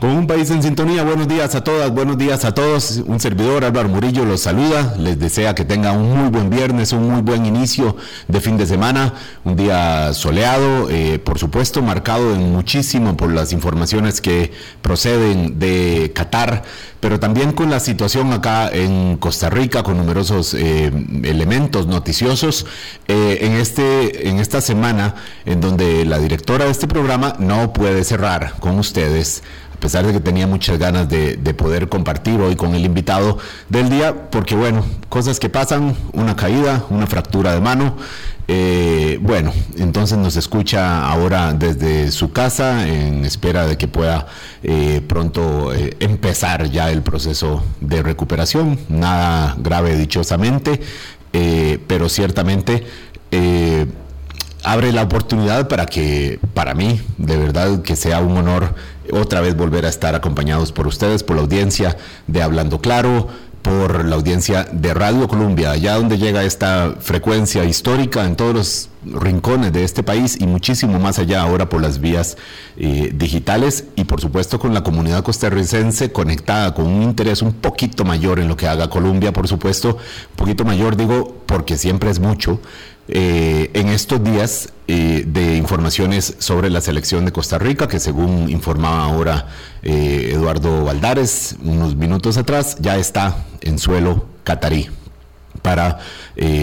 Con un país en sintonía, buenos días a todas, buenos días a todos. Un servidor, Álvaro Murillo, los saluda. Les desea que tengan un muy buen viernes, un muy buen inicio de fin de semana. Un día soleado, eh, por supuesto, marcado en muchísimo por las informaciones que proceden de Qatar, pero también con la situación acá en Costa Rica, con numerosos eh, elementos noticiosos. Eh, en, este, en esta semana, en donde la directora de este programa no puede cerrar con ustedes a pesar de que tenía muchas ganas de, poder compartir hoy con el invitado del día, porque bueno, cosas que pasan, una caída, una fractura de mano. Eh, bueno, entonces nos escucha ahora desde su casa en espera de que pueda eh, pronto eh, empezar ya el proceso de recuperación. Nada grave dichosamente, pero ciertamente abre la oportunidad para que, para mí, de verdad que sea un honor otra vez volver a estar acompañados por ustedes, por la audiencia de Hablando Claro, por la audiencia de Radio Colombia, allá donde llega esta frecuencia histórica en todos los rincones de este país y muchísimo más allá ahora por las vías eh, digitales y por supuesto con la comunidad costarricense conectada con un interés un poquito mayor en lo que haga Colombia, por supuesto, un poquito mayor digo porque siempre es mucho, eh, en estos días eh, de informaciones sobre la selección de Costa Rica, que según informaba ahora eh, Eduardo Valdares unos minutos atrás, ya está en suelo catarí para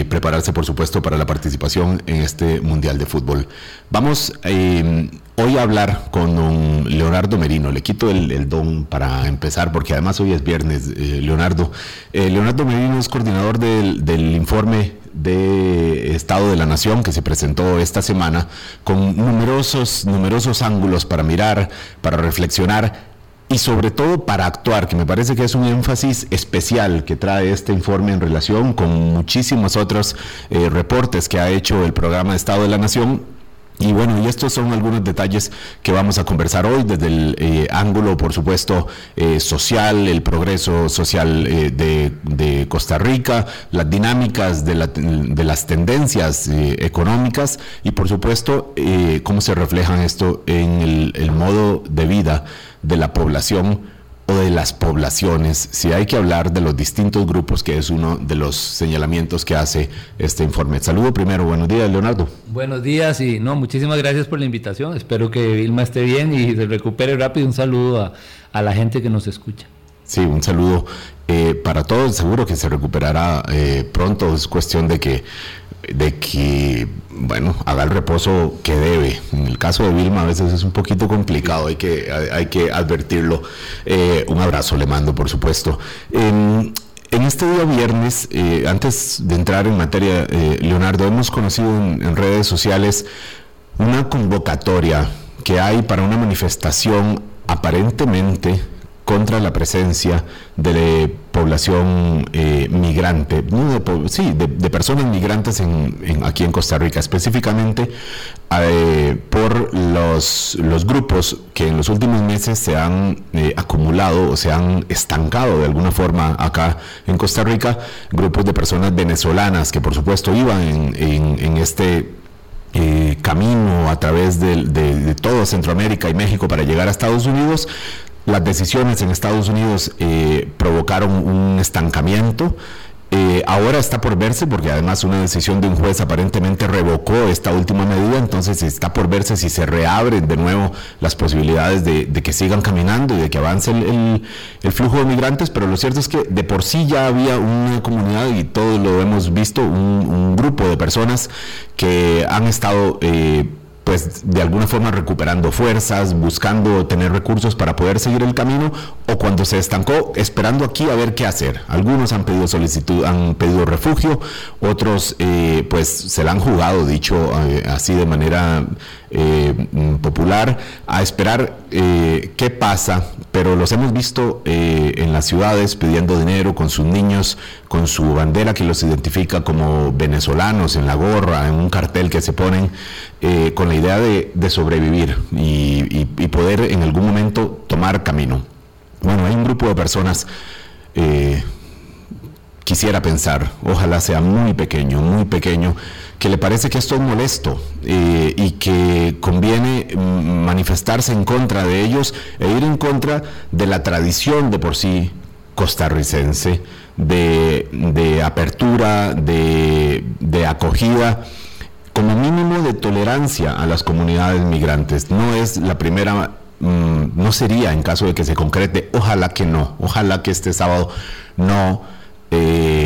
prepararse, por supuesto, para la participación en este Mundial de Fútbol. Vamos hoy a hablar con Leonardo Merino. Le quito el, don para empezar, porque además hoy es viernes, Leonardo. Leonardo Merino es coordinador del informe de Estado de la Nación que se presentó esta semana con numerosos, numerosos ángulos para mirar, para reflexionar y sobre todo para actuar, que me parece que es un énfasis especial que trae este informe en relación con muchísimos otros eh, reportes que ha hecho el programa Estado de la Nación y bueno, y estos son algunos detalles que vamos a conversar hoy desde el eh, ángulo, por supuesto, eh, social, el progreso social eh, de, Costa Rica, las dinámicas de, las tendencias económicas y, por supuesto, cómo se refleja esto en el modo de vida de la población o de las poblaciones, si hay que hablar de los distintos grupos, que es uno de los señalamientos que hace este informe. Saludo primero, buenos días, Leonardo. Buenos días y no, muchísimas gracias por la invitación. Espero que Vilma esté bien y se recupere rápido. Un saludo a, la gente que nos escucha. Sí, un saludo eh, para todos. Seguro que se recuperará eh, pronto. Es cuestión de que de que, bueno, haga el reposo que debe. En el caso de Vilma a veces es un poquito complicado, hay que, hay, que advertirlo. Eh, un abrazo le mando, por supuesto. en este día viernes, eh, antes de entrar en materia, eh, Leonardo, hemos conocido en redes sociales una convocatoria que hay para una manifestación aparentemente contra la presencia de población eh, migrante, sí, de, personas migrantes en, aquí en Costa Rica, específicamente eh, por los, grupos que en los últimos meses se han eh, acumulado o se han estancado de alguna forma acá en Costa Rica, grupos de personas venezolanas que por supuesto iban en, en, este camino a través de, de, todo Centroamérica y México para llegar a Estados Unidos, las decisiones en Estados Unidos eh, provocaron un estancamiento. Eh, ahora está por verse, porque además una decisión de un juez aparentemente revocó esta última medida, entonces está por verse si se reabren de nuevo las posibilidades de, que sigan caminando y de que avance el, flujo de migrantes, pero lo cierto es que de por sí ya había una comunidad, y todos lo hemos visto, un, grupo de personas que han estado... Eh, pues de alguna forma recuperando fuerzas, buscando tener recursos para poder seguir el camino, o cuando se estancó, esperando aquí a ver qué hacer. Algunos han pedido solicitud, han pedido refugio, otros eh, pues se la han jugado, dicho eh, así de manera eh, popular, a esperar qué pasa, pero los hemos visto en las ciudades pidiendo dinero con sus niños, con su bandera que los identifica como venezolanos en la gorra, en un cartel que se ponen, con la idea de, sobrevivir y poder en algún momento tomar camino. Bueno, hay un grupo de personas eh, quisiera pensar, ojalá sea muy pequeño, muy pequeño, que le parece que esto es molesto eh, y que conviene mm, manifestarse en contra de ellos e ir en contra de la tradición de por sí costarricense, de, apertura, de, de acogida como mínimo de tolerancia a las comunidades migrantes. No es la primera mm, no sería en caso de que se concrete, ojalá que no, ojalá que este sábado no eh,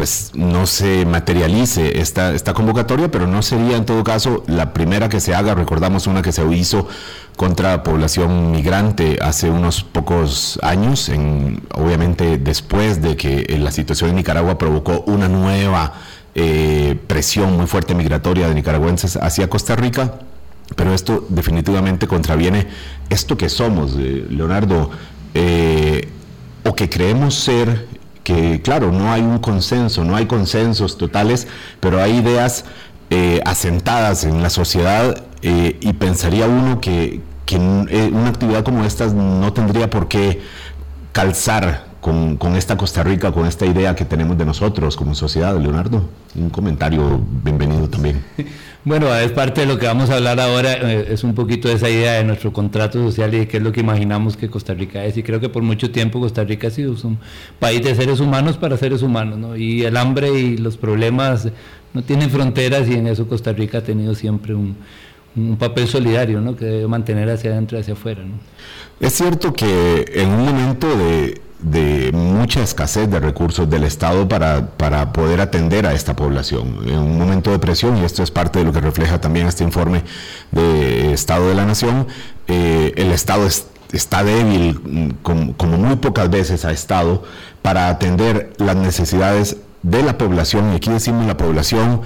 pues no se materialice esta, esta convocatoria, pero no sería en todo caso la primera que se haga. Recordamos una que se hizo contra población migrante hace unos pocos años, en, obviamente después de que la situación en Nicaragua provocó una nueva eh, presión muy fuerte migratoria de nicaragüenses hacia Costa Rica. Pero esto definitivamente contraviene esto que somos, eh, Leonardo, o que creemos ser que claro, no hay un consenso, no hay consensos totales, pero hay ideas eh, asentadas en la sociedad eh, y pensaría uno que, que eh, una actividad como esta no tendría por qué calzar con, esta Costa Rica, con esta idea que tenemos de nosotros como sociedad. Leonardo, un comentario bienvenido también. Bueno, es parte de lo que vamos a hablar ahora, eh, es un poquito de esa idea de nuestro contrato social y de qué es lo que imaginamos que Costa Rica es. Y creo que por mucho tiempo Costa Rica ha sido un país de seres humanos para seres humanos, ¿no? Y el hambre y los problemas no tienen fronteras y en eso Costa Rica ha tenido siempre un, un papel solidario, ¿no? Que debe mantener hacia adentro y hacia afuera. Es cierto que en un momento de de mucha escasez de recursos del Estado para, para, poder atender a esta población. En un momento de presión, y esto es parte de lo que refleja también este informe de Estado de la Nación, eh, el Estado está débil, mm, como, como muy pocas veces ha estado, para atender las necesidades de la población, y aquí decimos la población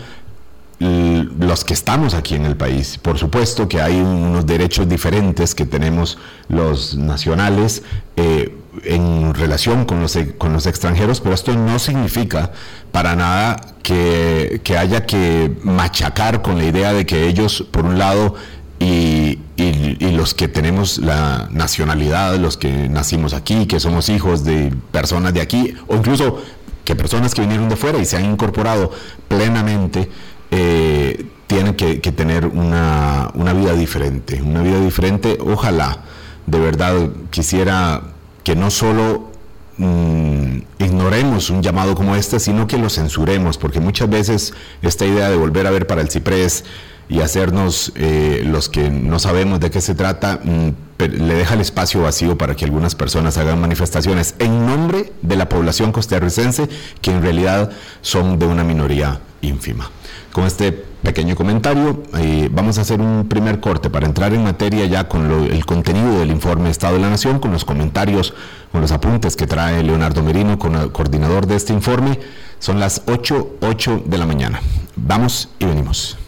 los que estamos aquí en el país. Por supuesto que hay unos derechos diferentes que tenemos los nacionales eh, en relación con los, con los extranjeros, pero esto no significa para nada que, haya que machacar con la idea de que ellos, por un lado, y, y, los que tenemos la nacionalidad, los que nacimos aquí, que somos hijos de personas de aquí, o incluso que personas que vinieron de fuera y se han incorporado plenamente eh, tienen que, tener una, vida diferente, una vida diferente. Ojalá, de verdad, quisiera que no solo mm, ignoremos un llamado como este, sino que lo censuremos, porque muchas veces esta idea de volver a ver para el ciprés y hacernos eh, los que no sabemos de qué se trata, mm, le deja el espacio vacío para que algunas personas hagan manifestaciones en nombre de la población costarricense, que en realidad son de una minoría ínfima. Con este pequeño comentario, eh, vamos a hacer un primer corte para entrar en materia ya con el contenido del informe Estado de la Nación, con los comentarios, con los apuntes que trae Leonardo Merino, con el coordinador de este informe. Son las 8, 8 de la mañana. Vamos y venimos.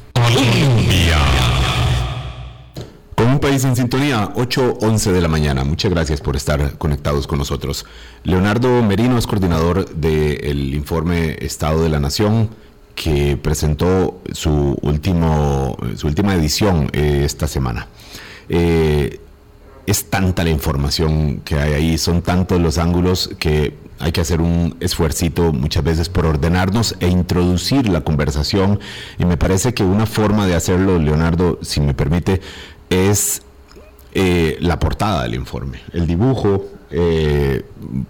Con un país en sintonía, 8, 11 de la mañana. Muchas gracias por estar conectados con nosotros. Leonardo Merino es coordinador del informe Estado de la Nación que presentó su, último, su última edición eh, esta semana. Eh, es tanta la información que hay ahí, son tantos los ángulos que hay que hacer un esfuercito muchas veces por ordenarnos e introducir la conversación. Y me parece que una forma de hacerlo, Leonardo, si me permite, es eh, la portada del informe. El dibujo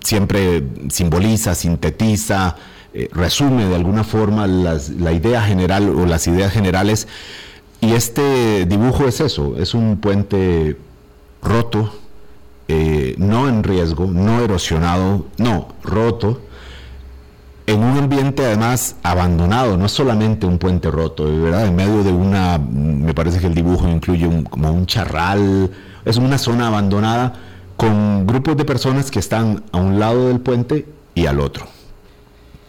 siempre simboliza, sintetiza, eh, resume de alguna forma la idea general o las ideas generales. Y este dibujo es eso, es un puente roto, eh, no en riesgo, no erosionado, no, roto, en un ambiente además abandonado, no es solamente un puente roto, ¿verdad? En medio de una, me parece que el dibujo incluye como un charral, es una zona abandonada con grupos de personas que están a un lado del puente y al otro.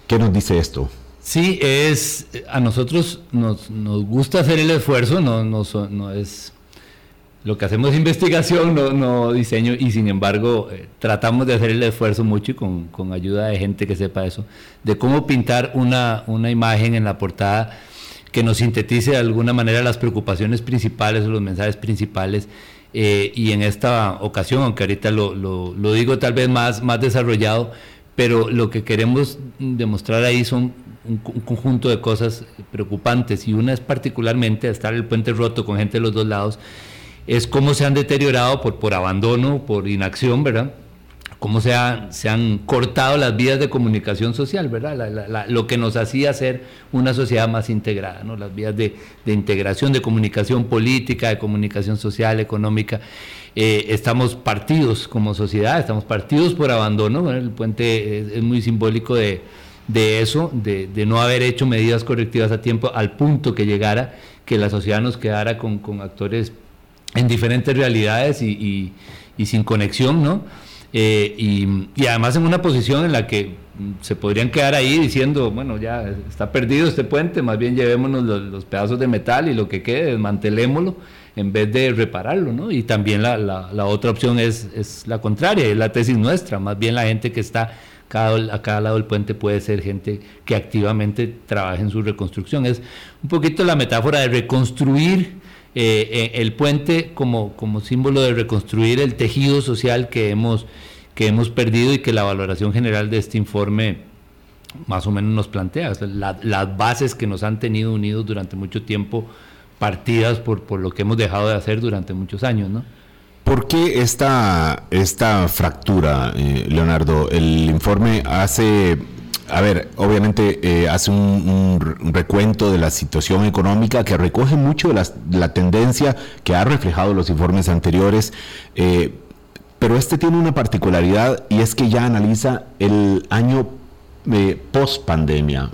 ¿Qué nos dice esto? Sí, es a nosotros nos, gusta hacer el esfuerzo, no, no, es lo que hacemos investigación, no, diseño, y sin embargo eh, tratamos de hacer el esfuerzo mucho y con, ayuda de gente que sepa eso, de cómo pintar una, una imagen en la portada que nos sintetice de alguna manera las preocupaciones principales o los mensajes principales. Eh, y en esta ocasión, aunque ahorita lo, lo, lo, digo tal vez más, más desarrollado, pero lo que queremos demostrar ahí son un, conjunto de cosas preocupantes y una es particularmente estar el puente roto con gente de los dos lados, es cómo se han deteriorado por, por abandono, por inacción, ¿verdad? cómo se, se, han cortado las vías de comunicación social, ¿verdad? lo que nos hacía ser una sociedad más integrada, ¿no? Las vías de, integración, de comunicación política, de comunicación social, económica. Eh, estamos partidos como sociedad, estamos partidos por abandono, el puente es, muy simbólico de, eso, de, no haber hecho medidas correctivas a tiempo al punto que llegara, que la sociedad nos quedara con, actores en diferentes realidades y, y sin conexión, ¿no? Eh, y, además en una posición en la que se podrían quedar ahí diciendo, bueno, ya está perdido este puente, más bien llevémonos los, pedazos de metal y lo que quede, desmantelémoslo en vez de repararlo, ¿no? Y también la, la, otra opción es, es, la contraria, es la tesis nuestra, más bien la gente que está cada, a cada lado del puente puede ser gente que activamente trabaja en su reconstrucción. Es un poquito la metáfora de reconstruir eh, eh, el puente como, como símbolo de reconstruir el tejido social que hemos, que hemos perdido y que la valoración general de este informe más o menos nos plantea, las bases que nos han tenido unidos durante mucho tiempo, partidas por, por lo que hemos dejado de hacer durante muchos años, ¿no? ¿Por qué esta, esta fractura, eh, Leonardo? El informe hace a ver, obviamente eh, hace un, recuento de la situación económica que recoge mucho la, tendencia que ha reflejado los informes anteriores, eh, pero este tiene una particularidad y es que ya analiza el año post pandemia,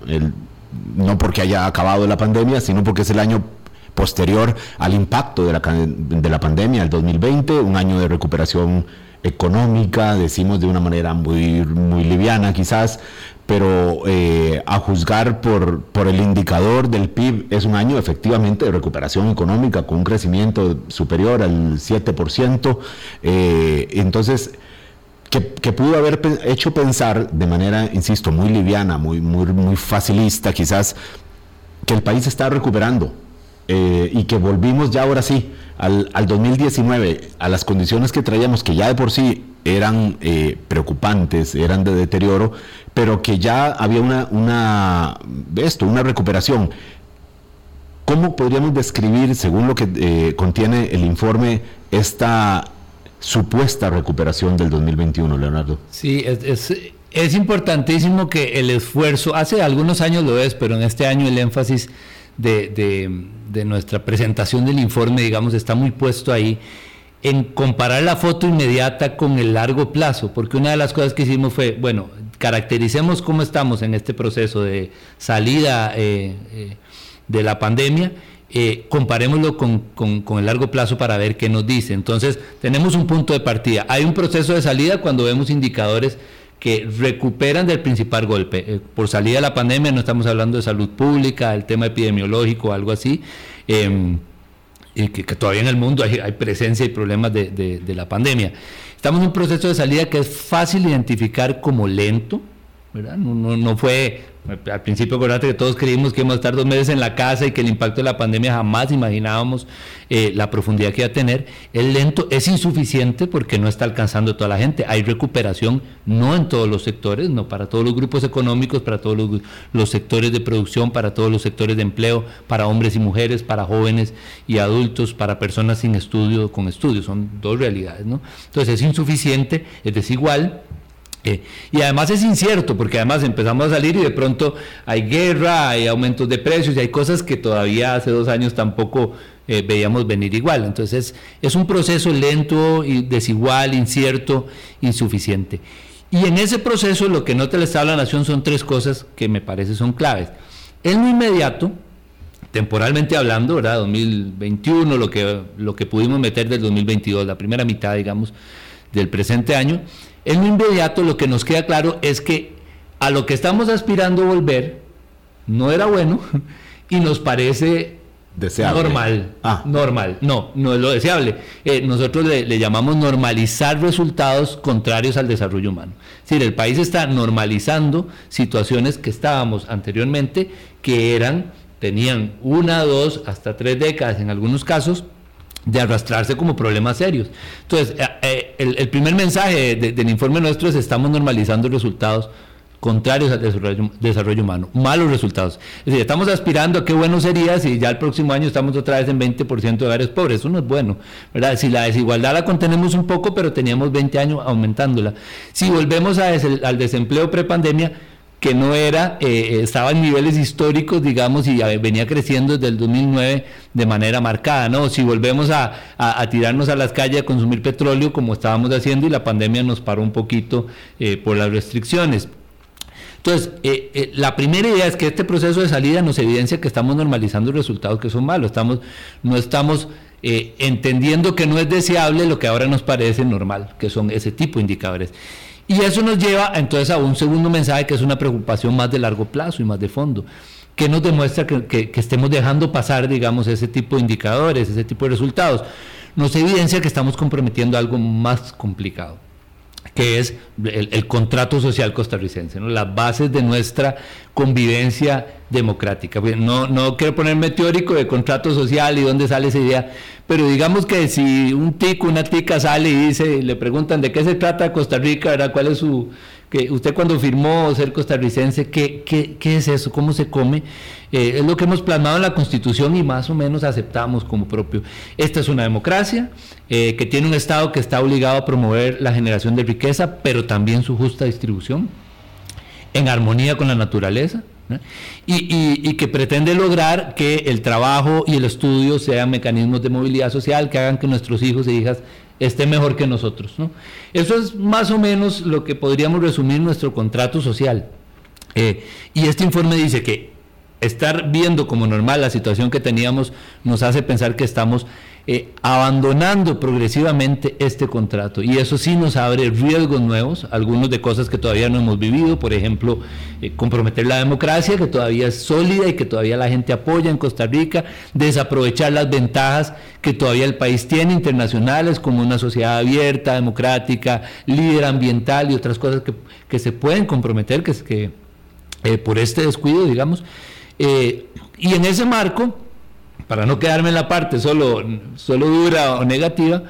no porque haya acabado la pandemia, sino porque es el año posterior al impacto de la, de la pandemia, el 2020, un año de recuperación económica, decimos de una manera muy, muy liviana quizás, pero eh, a juzgar por, por el indicador del PIB es un año efectivamente de recuperación económica con un crecimiento superior al 7%. Eh, entonces, que, que, pudo haber hecho pensar de manera, insisto, muy liviana, muy, muy, muy facilista quizás, que el país está recuperando eh, y que volvimos ya ahora sí al, al 2019 a las condiciones que traíamos, que ya de por sí eran eh, preocupantes, eran de deterioro, pero que ya había una, una, esto, una recuperación. ¿Cómo podríamos describir, según lo que eh, contiene el informe, esta supuesta recuperación del 2021, Leonardo? Sí, es, es, importantísimo que el esfuerzo, hace algunos años lo es, pero en este año el énfasis de, de, nuestra presentación del informe, digamos, está muy puesto ahí en comparar la foto inmediata con el largo plazo, porque una de las cosas que hicimos fue, bueno, caractericemos cómo estamos en este proceso de salida eh, eh, de la pandemia, eh, comparémoslo con, con, el largo plazo para ver qué nos dice. Entonces, tenemos un punto de partida. Hay un proceso de salida cuando vemos indicadores que recuperan del principal golpe. por salida de la pandemia no estamos hablando de salud pública, el tema epidemiológico, algo así. Y que, todavía en el mundo hay, presencia y problemas de, la pandemia. Estamos en un proceso de salida que es fácil identificar como lento, ¿verdad? No, no fue al principio, acordate que todos creímos que íbamos a estar dos meses en la casa y que el impacto de la pandemia jamás imaginábamos eh, la profundidad que iba a tener. Es lento, es insuficiente porque no está alcanzando toda la gente. Hay recuperación, no en todos los sectores, no para todos los grupos económicos, para todos los, sectores de producción, para todos los sectores de empleo, para hombres y mujeres, para jóvenes y adultos, para personas sin estudio, con estudios. Son dos realidades, ¿no? Entonces es insuficiente, es desigual eh, y además es incierto, porque además empezamos a salir y de pronto hay guerra, hay aumentos de precios y hay cosas que todavía hace dos años tampoco eh, veíamos venir igual. Entonces es un proceso lento, desigual, incierto, insuficiente. Y en ese proceso lo que nota el Estado de la Nación son tres cosas que me parece son claves. En lo inmediato, temporalmente hablando, ¿verdad? 2021, lo que, lo que pudimos meter del 2022, la primera mitad, digamos, del presente año, en lo inmediato lo que nos queda claro es que a lo que estamos aspirando a volver no era bueno y nos parece normal. Ah. Normal. No, no es lo deseable. Eh, nosotros le, llamamos normalizar resultados contrarios al desarrollo humano. Es decir, el país está normalizando situaciones que estábamos anteriormente, que eran, tenían una, dos, hasta tres décadas en algunos casos, de arrastrarse como problemas serios. Entonces, eh, eh, el, primer mensaje del informe nuestro es estamos normalizando resultados contrarios al desarrollo, humano, malos resultados. Es decir, estamos aspirando a qué bueno sería si ya el próximo año estamos otra vez en 20% de hogares pobres, eso no es bueno. Si la desigualdad la contenemos un poco, pero teníamos 20 años aumentándola. Si volvemos al desempleo prepandemia, que no era, eh, estaba en niveles históricos, digamos, y venía creciendo desde el 2009 de manera marcada, ¿no? Si volvemos a, tirarnos a las calles a consumir petróleo como estábamos haciendo y la pandemia nos paró un poquito eh, por las restricciones. Entonces, eh, la primera idea es que este proceso de salida nos evidencia que estamos normalizando resultados que son malos, estamos, no estamos entendiendo que no es deseable lo que ahora nos parece normal, que son ese tipo de indicadores. Y eso nos lleva entonces a un segundo mensaje que es una preocupación más de largo plazo y más de fondo, que nos demuestra que, estemos dejando pasar, digamos, ese tipo de indicadores, ese tipo de resultados. Nos evidencia que estamos comprometiendo algo más complicado que es el, contrato social costarricense, las bases de nuestra convivencia democrática. No, no quiero ponerme teórico de contrato social y dónde sale esa idea, pero digamos que si un tico, una tica sale y dice, le preguntan de qué se trata Costa Rica, ¿cuál es su, que usted cuando firmó ser costarricense, ¿qué, qué, es eso? ¿Cómo se come? Eh, es lo que hemos plasmado en la Constitución y más o menos aceptamos como propio. Esta es una democracia eh, que tiene un Estado que está obligado a promover la generación de riqueza, pero también su justa distribución, en armonía con la naturaleza. Y, que pretende lograr que el trabajo y el estudio sean mecanismos de movilidad social que hagan que nuestros hijos e hijas esté mejor que nosotros. ¿no? Eso es más o menos lo que podríamos resumir nuestro contrato social. Eh, y este informe dice que estar viendo como normal la situación que teníamos nos hace pensar que estamos eh, abandonando progresivamente este contrato. Y eso sí nos abre riesgos nuevos, algunos de cosas que todavía no hemos vivido, por ejemplo, eh, comprometer la democracia, que todavía es sólida y que todavía la gente apoya en Costa Rica, desaprovechar las ventajas que todavía el país tiene internacionales, como una sociedad abierta, democrática, líder ambiental y otras cosas que, que se pueden comprometer, que, es que eh, por este descuido, digamos. y en ese marco, para no quedarme en la parte solo, solo dura o negativa,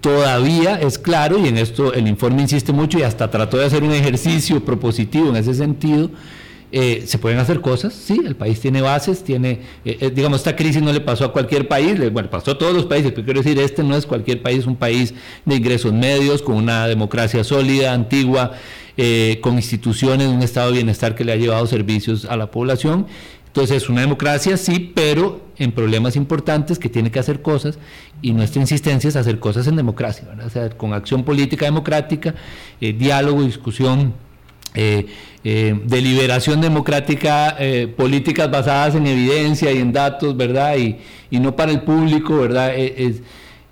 todavía es claro, y en esto el informe insiste mucho y hasta trató de hacer un ejercicio propositivo en ese sentido, eh, se pueden hacer cosas, sí, el país tiene bases, tiene, eh, eh, digamos, esta crisis no le pasó a cualquier país, bueno, pasó a todos los países, pero quiero decir, este no es cualquier país, un país de ingresos medios, con una democracia sólida, antigua, con instituciones, un estado de bienestar que le ha llevado servicios a la población entonces es una democracia, sí, pero en problemas importantes que tiene que hacer cosas y nuestra insistencia es hacer cosas en democracia, o sea, con acción política democrática, eh, diálogo, discusión, eh, eh, deliberación democrática, políticas basadas en evidencia y en datos, ¿verdad? Y, y no para el público, ¿verdad? E,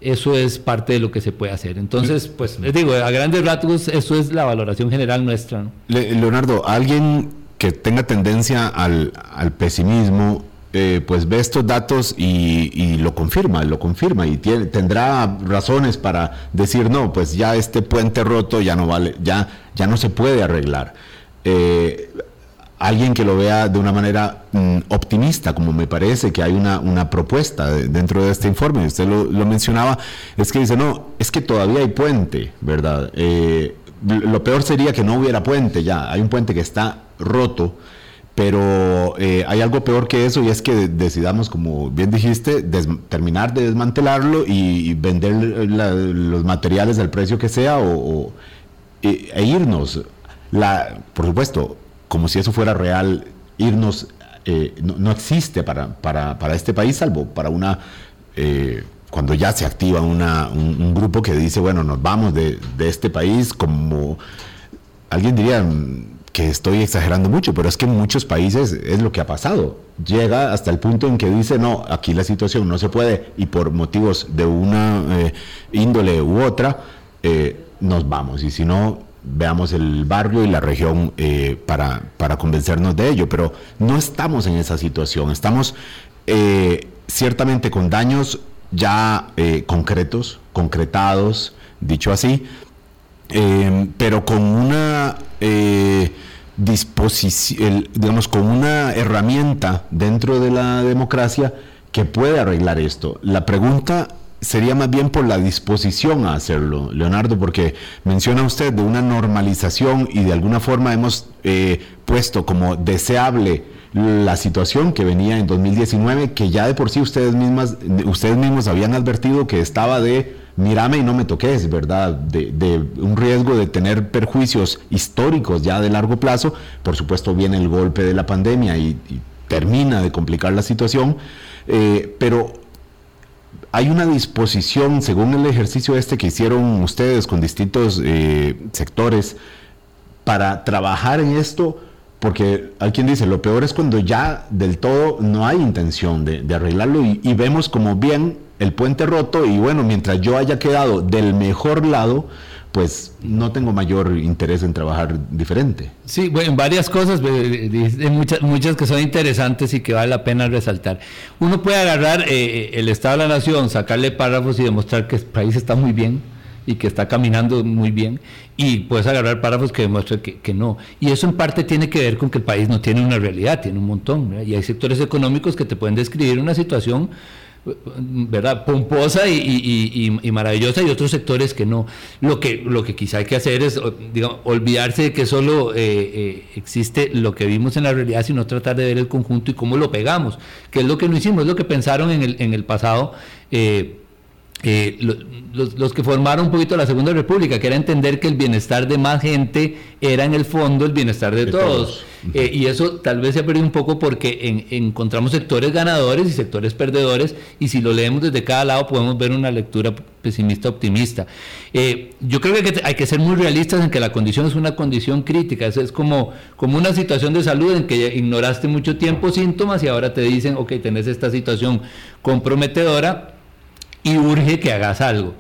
eso es parte de lo que se puede hacer. Entonces, pues les digo, a grandes rasgos, eso es la valoración general nuestra. Leonardo, alguien que tenga tendencia al, pesimismo, eh, pues ve estos datos y, lo confirma, lo confirma y tendrá razones para decir no, pues ya este puente roto ya no vale, ya, ya no se puede arreglar. Eh, alguien que lo vea de una manera mm, optimista, como me parece que hay una, una propuesta dentro de este informe, usted lo, mencionaba, es que dice, no, es que todavía hay puente, ¿verdad? Eh, lo peor sería que no hubiera puente ya, hay un puente que está roto, pero eh, hay algo peor que eso y es que decidamos, como bien dijiste, terminar de desmantelarlo y, vender los materiales al precio que sea o, e, e, irnos. La, por supuesto, como si eso fuera real, irnos eh, no, existe para, para, para, este país, salvo para una... Eh, cuando ya se activa una, un, grupo que dice, bueno, nos vamos de, de este país como alguien diría, que estoy exagerando mucho, pero es que en muchos países es lo que ha pasado. Llega hasta el punto en que dice, no, aquí la situación no se puede y por motivos de una eh, índole u otra, eh, nos vamos. Y si no, veamos el barrio y la región eh, para, para convencernos de ello. Pero no estamos en esa situación, estamos ciertamente con daños ya concretos, concretados, dicho así, pero con una disposición, digamos, con una herramienta dentro de la democracia que puede arreglar esto. La pregunta sería más bien por la disposición a hacerlo, Leonardo, porque menciona usted de una normalización y de alguna forma hemos eh, puesto como deseable la situación que venía en 2019, que ya de por sí ustedes mismas, ustedes mismos habían advertido que estaba de mírame y no me toques, ¿verdad? De, un riesgo de tener perjuicios históricos ya de largo plazo. Por supuesto viene el golpe de la pandemia y, termina de complicar la situación, eh, pero hay una disposición, según el ejercicio este que hicieron ustedes con distintos eh, sectores, para trabajar en esto porque hay quien dice, lo peor es cuando ya del todo no hay intención de, arreglarlo y, vemos como bien el puente roto y bueno, mientras yo haya quedado del mejor lado, pues no tengo mayor interés en trabajar diferente. Sí, bueno, varias cosas, muchas, muchas que son interesantes y que vale la pena resaltar. Uno puede agarrar eh, el Estado de la Nación, sacarle párrafos y demostrar que el país está muy bien, y que está caminando muy bien, y puedes agarrar párrafos que demuestran que, no. Y eso en parte tiene que ver con que el país no tiene una realidad, tiene un montón, y hay sectores económicos que te pueden describir una situación ¿verdad? pomposa y, maravillosa y otros sectores que no. Lo que, lo que quizá hay que hacer es digamos, olvidarse de que solo eh, eh, existe lo que vimos en la realidad, sino tratar de ver el conjunto y cómo lo pegamos, que es lo que no hicimos, es lo que pensaron en el, en el pasado. Eh, eh, los, que formaron un poquito la Segunda República, que era entender que el bienestar de más gente era en el fondo el bienestar de, todos. Eh, y eso tal vez se ha perdido un poco porque encontramos sectores ganadores y sectores perdedores, y si lo leemos desde cada lado podemos ver una lectura pesimista optimista. Eh, yo creo que hay que ser muy realistas en que la condición es una condición crítica, es, es como, como una situación de salud en que ignoraste mucho tiempo síntomas y ahora te dicen, ok, tenés esta situación comprometedora y urge que hagas algo.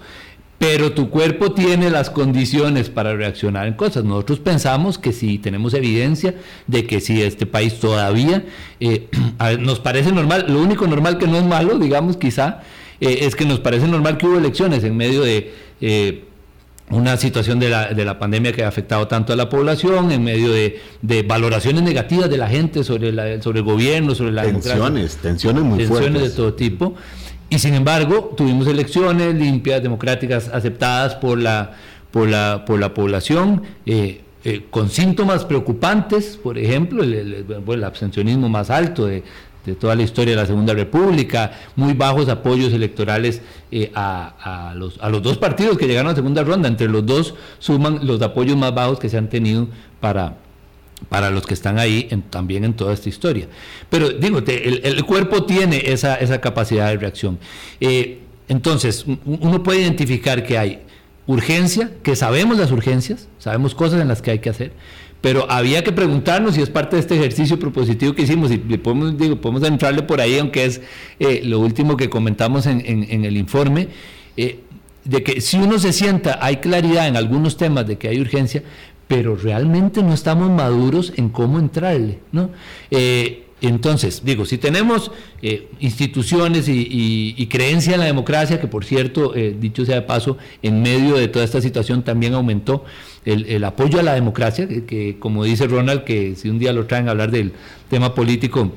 Pero tu cuerpo tiene las condiciones para reaccionar en cosas. Nosotros pensamos que si tenemos evidencia de que si este país todavía eh, nos parece normal, lo único normal que no es malo, digamos quizá, eh, es que nos parece normal que hubo elecciones en medio de... Eh, una situación de la, de la, pandemia que ha afectado tanto a la población, en medio de, de valoraciones negativas de la gente sobre, la, sobre el gobierno, sobre la tensiones, tensiones muy tensiones de todo tipo. Y sin embargo, tuvimos elecciones limpias, democráticas, aceptadas por la, por la, por la población, eh, eh, con síntomas preocupantes, por ejemplo, el, abstencionismo más alto de, toda la historia de la Segunda República, muy bajos apoyos electorales eh, a, los, a los dos partidos que llegaron a la segunda ronda. Entre los dos suman los apoyos más bajos que se han tenido para, para los que están ahí también en toda esta historia. Pero digo, el, cuerpo tiene esa, capacidad de reacción. Eh, entonces, uno puede identificar que hay urgencia, que sabemos las urgencias, sabemos cosas en las que hay que hacer, pero había que preguntarnos si es parte de este ejercicio propositivo que hicimos, y podemos, digo, podemos entrarle por ahí, aunque es eh, lo último que comentamos en, el informe, eh, de que si uno se sienta, hay claridad en algunos temas de que hay urgencia, pero realmente no estamos maduros en cómo entrarle, ¿no? Eh, entonces, digo, si tenemos eh, instituciones y, creencia en la democracia, que por cierto, eh, dicho sea de paso, en medio de toda esta situación también aumentó el, apoyo a la democracia, que, como dice Ronald, que si un día lo traen a hablar del tema político,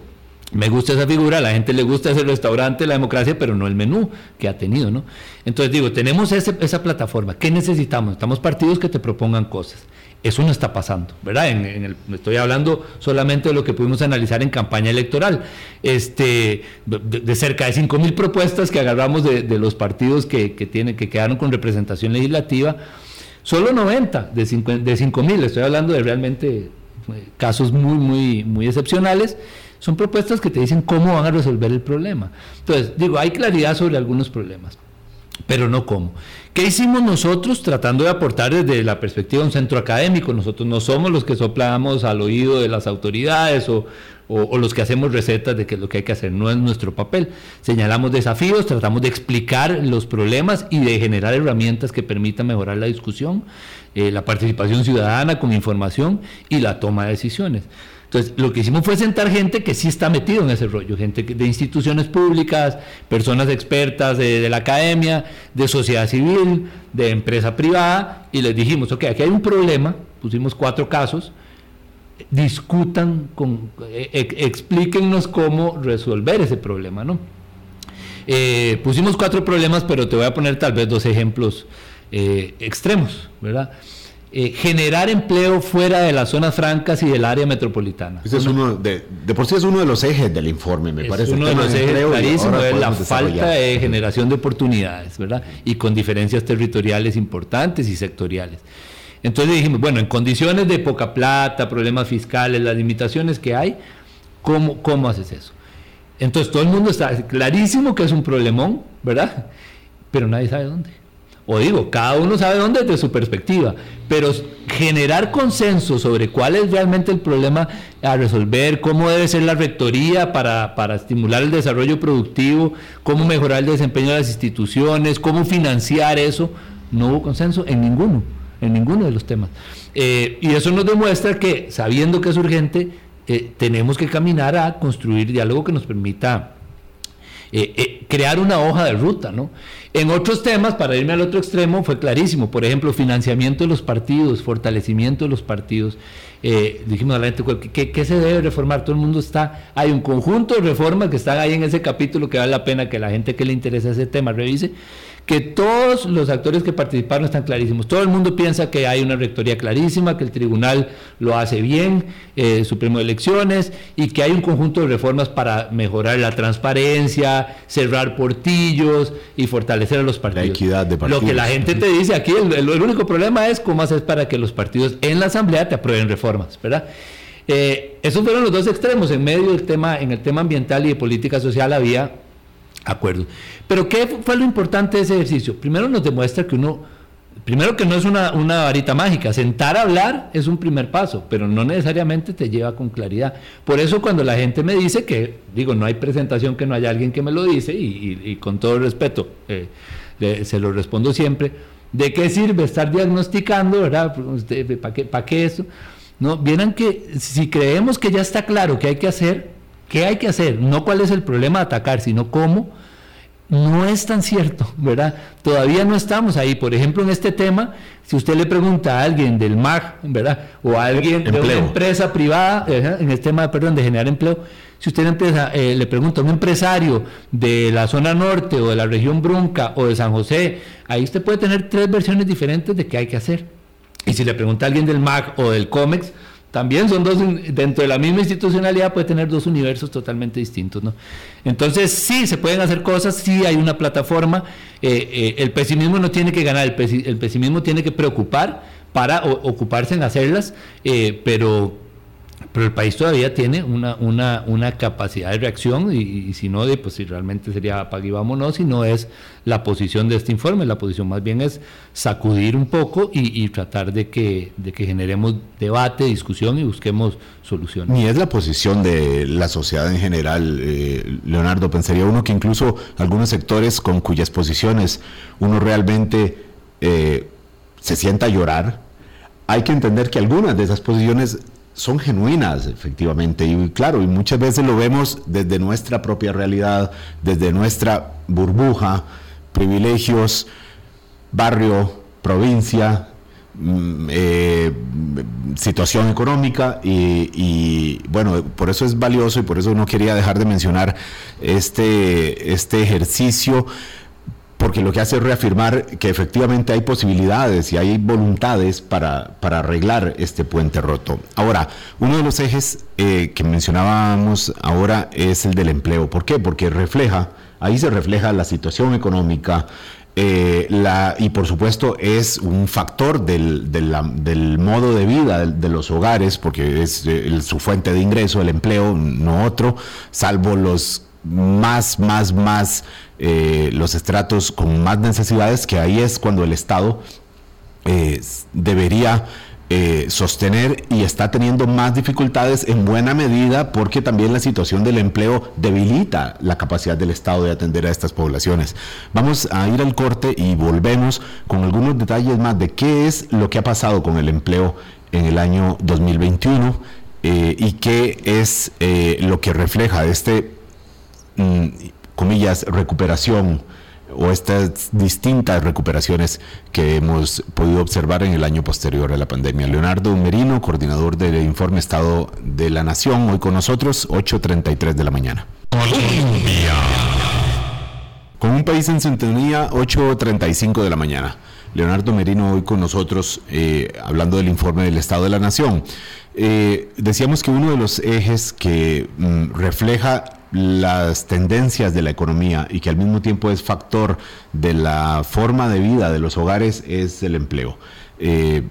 me gusta esa figura, a la gente le gusta ese restaurante, la democracia, pero no el menú que ha tenido, ¿no? Entonces digo, tenemos esa plataforma, ¿qué necesitamos? Necesitamos partidos que te propongan cosas. Eso no está pasando, ¿verdad? En, estoy hablando solamente de lo que pudimos analizar en campaña electoral. Este, de, cerca de 5 mil propuestas que agarramos de, los partidos que, que, que quedaron con representación legislativa, solo 90 de 5 mil, estoy hablando de realmente eh, casos muy, muy, muy excepcionales, son propuestas que te dicen cómo van a resolver el problema. Entonces, digo, hay claridad sobre algunos problemas pero no cómo. ¿Qué hicimos nosotros tratando de aportar desde la perspectiva de un centro académico? Nosotros no somos los que soplamos al oído de las autoridades o, los que hacemos recetas de qué es lo que hay que hacer, no es nuestro papel. Señalamos desafíos, tratamos de explicar los problemas y de generar herramientas que permitan mejorar la discusión, eh, la participación ciudadana con información y la toma de decisiones. Entonces, lo que hicimos fue sentar gente que sí está metido en ese rollo, gente de instituciones públicas, personas expertas de, la academia, de sociedad civil, de empresa privada, y les dijimos, ok, aquí hay un problema, pusimos cuatro casos, discutan, con, e, e, cómo resolver ese problema, ¿no? Eh, pusimos cuatro problemas, pero te voy a poner tal vez dos ejemplos eh, extremos, ¿verdad? Eh, generar empleo fuera de las zonas francas y del área metropolitana. Ese es uno de, por sí es uno de los ejes del informe, me parece. Uno de los ejes clarísimos es la falta de generación de oportunidades, ¿verdad? Y con diferencias territoriales importantes y sectoriales. Entonces dijimos, bueno, en condiciones de poca plata, problemas fiscales, las limitaciones que hay, ¿cómo, cómo haces eso? Entonces todo el mundo está clarísimo que es un problemón, ¿verdad? Pero nadie sabe dónde o digo, cada uno sabe dónde desde su perspectiva, pero generar consenso sobre cuál es realmente el problema a resolver, cómo debe ser la rectoría para, para, estimular el desarrollo productivo, cómo mejorar el desempeño de las instituciones, cómo financiar eso, no hubo consenso en ninguno, en ninguno de los temas. Eh, y eso nos demuestra que, sabiendo que es urgente, eh, tenemos que caminar a construir diálogo que nos permita eh, crear una hoja de ruta, ¿no? En otros temas, para irme al otro extremo, fue clarísimo. Por ejemplo, financiamiento de los partidos, fortalecimiento de los partidos. Eh, dijimos a la gente, ¿qué, ¿qué, se debe reformar? Todo el mundo está, hay un conjunto de reformas que están ahí en ese capítulo que vale la pena que la gente que le interesa ese tema revise que todos los actores que participaron están clarísimos. Todo el mundo piensa que hay una rectoría clarísima, que el tribunal lo hace bien, eh, Supremo de Elecciones, y que hay un conjunto de reformas para mejorar la transparencia, cerrar portillos y fortalecer a los partidos. La equidad de partidos. Lo que la gente te dice aquí, el, único problema es cómo haces para que los partidos en la asamblea te aprueben reformas, ¿verdad? Eh, esos fueron los dos extremos. En medio del tema, en el tema ambiental y de política social había acuerdos. Pero ¿qué fue lo importante de ese ejercicio? Primero nos demuestra que uno, primero que no es una, varita mágica, sentar a hablar es un primer paso, pero no necesariamente te lleva con claridad. Por eso cuando la gente me dice que, digo, no hay presentación que no haya alguien que me lo dice, y, con todo respeto eh, se lo respondo siempre, ¿de qué sirve estar diagnosticando, verdad? ¿Para qué, para qué eso? No, vieran que si creemos que ya está claro qué hay que hacer, ¿qué hay que hacer? No cuál es el problema de atacar, sino cómo no es tan cierto, ¿verdad? Todavía no estamos ahí. Por ejemplo, en este tema, si usted le pregunta a alguien del MAG, ¿verdad? O a alguien de una empresa privada, en este tema, perdón, de generar empleo, si usted empieza, eh, le pregunta a un empresario de la zona norte o de la región Brunca o de San José, ahí usted puede tener tres versiones diferentes de qué hay que hacer. Y si le pregunta a alguien del MAG o del COMEX, también son dos, dentro de la misma institucionalidad puede tener dos universos totalmente distintos, ¿no? Entonces, sí, se pueden hacer cosas, sí hay una plataforma, eh, eh, el pesimismo no tiene que ganar, el, pesimismo tiene que preocupar para ocuparse en hacerlas, eh, pero pero el país todavía tiene una, una, una capacidad de reacción y, si no, pues si realmente sería apague y vámonos, si no es la posición de este informe, la posición más bien es sacudir un poco y, tratar de que, de que generemos debate, discusión y busquemos soluciones. Ni es la posición de la sociedad en general, eh, Leonardo, pensaría uno que incluso algunos sectores con cuyas posiciones uno realmente eh, se sienta a llorar, hay que entender que algunas de esas posiciones son genuinas, efectivamente. Y claro, y muchas veces lo vemos desde nuestra propia realidad, desde nuestra burbuja, privilegios, barrio, provincia, mm, eh, situación económica y, y, bueno, por eso es valioso y por eso no quería dejar de mencionar este, este ejercicio porque lo que hace es reafirmar que efectivamente hay posibilidades y hay voluntades para, arreglar este puente roto. Ahora, uno de los ejes eh, que mencionábamos ahora es el del empleo. ¿Por qué? Porque refleja, ahí se refleja la situación económica, eh, y por supuesto es un factor del, del, modo de vida de, los hogares, porque es eh, su fuente de ingreso, el empleo, no otro, salvo los más, más, más eh, los estratos con más necesidades, que ahí es cuando el Estado eh, debería eh, sostener y está teniendo más dificultades en buena medida porque también la situación del empleo debilita la capacidad del Estado de atender a estas poblaciones. Vamos a ir al corte y volvemos con algunos detalles más de qué es lo que ha pasado con el empleo en el año 2021 y qué es lo que refleja este Mm, comillas, recuperación o estas distintas recuperaciones que hemos podido observar en el año posterior a la pandemia. Leonardo Merino, coordinador del informe Estado de la Nación, hoy con nosotros, 8.33 de la mañana. Con un país en sintonía, 8.35 de la mañana. Leonardo Merino hoy con nosotros eh, hablando del informe del Estado de la Nación. Eh, decíamos que uno de los ejes que mm, refleja las tendencias de la economía y que al mismo tiempo es factor de la forma de vida de los hogares es el empleo. Eh,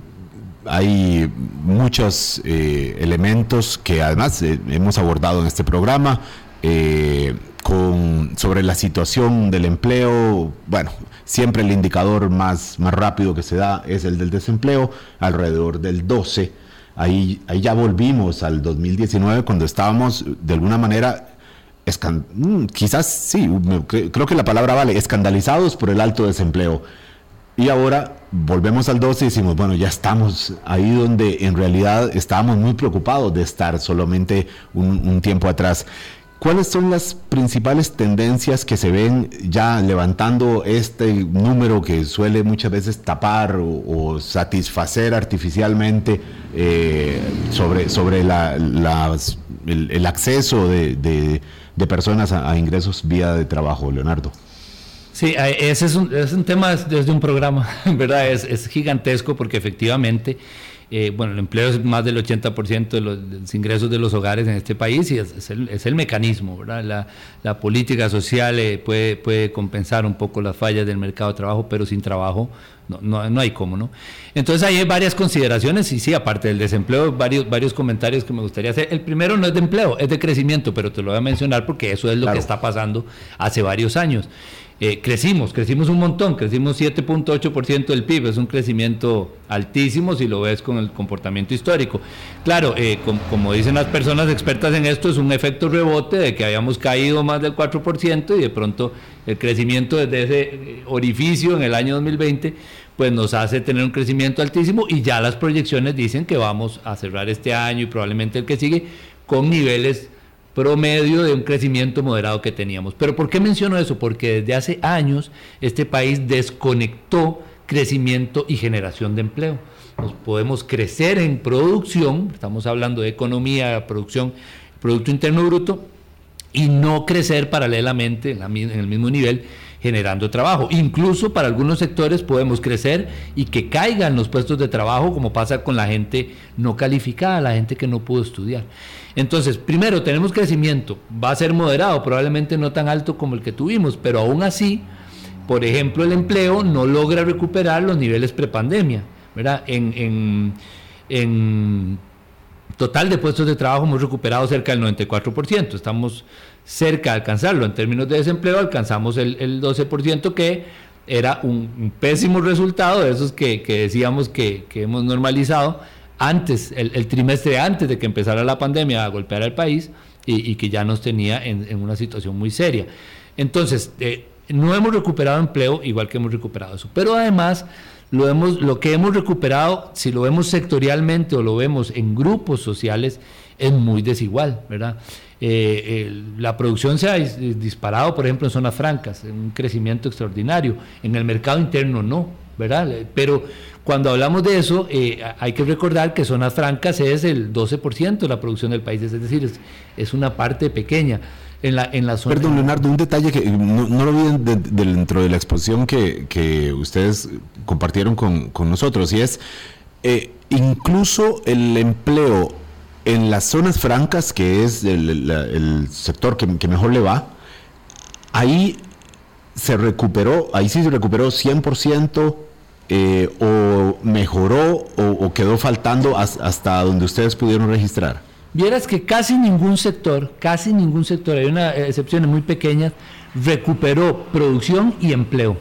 hay muchos elementos que además hemos abordado en este programa con, sobre la situación del empleo. Bueno, siempre el indicador más, más rápido que se da es el del desempleo, alrededor del 12. Ahí, ahí ya volvimos al 2019 cuando estábamos de alguna manera mm, quizás sí, creo que la palabra vale, escandalizados por el alto desempleo. Y ahora volvemos al 12 y decimos, bueno, ya estamos ahí donde en realidad estábamos muy preocupados de estar solamente un, tiempo atrás. ¿Cuáles son las principales tendencias que se ven ya levantando este número que suele muchas veces tapar o, satisfacer artificialmente eh, sobre, sobre el, acceso de, personas a, ingresos vía de trabajo, Leonardo? Sí, ese es un, es un tema desde un programa, ¿verdad? Es gigantesco porque efectivamente eh, bueno, el empleo es más del 80% de los, ingresos de los hogares en este país y es, el, mecanismo, ¿verdad? La, política social eh, puede, puede compensar un poco las fallas del mercado de trabajo, pero sin trabajo no, no, hay cómo, ¿no? Entonces ahí hay varias consideraciones y sí, aparte del desempleo, varios, varios comentarios que me gustaría hacer. El primero no es de empleo, es de crecimiento, pero te lo voy a mencionar porque eso es lo que está pasando hace varios años. Eh, crecimos, crecimos un montón, crecimos 7.8% del PIB, es un crecimiento altísimo si lo ves con el comportamiento histórico. Claro, eh, como dicen las personas expertas en esto, es un efecto rebote de que habíamos caído más del 4% y de pronto el crecimiento desde ese eh, orificio en el año 2020 pues nos hace tener un crecimiento altísimo y ya las proyecciones dicen que vamos a cerrar este año y probablemente el que sigue con niveles promedio de un crecimiento moderado que teníamos. Pero ¿por qué menciono eso? Porque desde hace años este país desconectó crecimiento y generación de empleo. Nos podemos crecer en producción, estamos hablando de economía, producción, Producto Interno Bruto, y no crecer paralelamente en, el mismo nivel generando trabajo. Incluso para algunos sectores podemos crecer y que caigan los puestos de trabajo, como pasa con la gente no calificada, la gente que no pudo estudiar. Entonces, primero, tenemos crecimiento, va a ser moderado, probablemente no tan alto como el que tuvimos, pero aún así, por ejemplo, el empleo no logra recuperar los niveles prepandemia, ¿verdad? En, en, total de puestos de trabajo hemos recuperado cerca del 94%, estamos cerca de alcanzarlo. En términos de desempleo alcanzamos el, 12% que era un, pésimo resultado de esos que, decíamos que, que hemos normalizado antes, el, trimestre antes de que empezara la pandemia a golpear al país y, que ya nos tenía en, una situación muy seria. Entonces, eh, no hemos recuperado empleo igual que hemos recuperado eso, pero además lo, hemos, lo que hemos recuperado, si lo vemos sectorialmente o lo vemos en grupos sociales, es muy desigual, ¿verdad? Eh, la producción se ha disparado, por ejemplo, en zonas francas, en un crecimiento extraordinario, en el mercado interno no, ¿verdad? Pero cuando hablamos de eso, eh, hay que recordar que zonas francas es el 12% de la producción del país, es decir, es, una parte pequeña. En la, en la zona Perdón, Leonardo, un detalle que no, lo vi dentro de la exposición que, ustedes compartieron con, nosotros, y es eh, incluso el empleo en las zonas francas, que es el, sector que, que, mejor le va, ahí se recuperó, ahí sí se recuperó 100% eh, o mejoró o, quedó faltando hasta donde ustedes pudieron registrar? Vieras que casi ningún sector, casi ningún sector, hay una excepciones muy pequeñas, recuperó producción y empleo.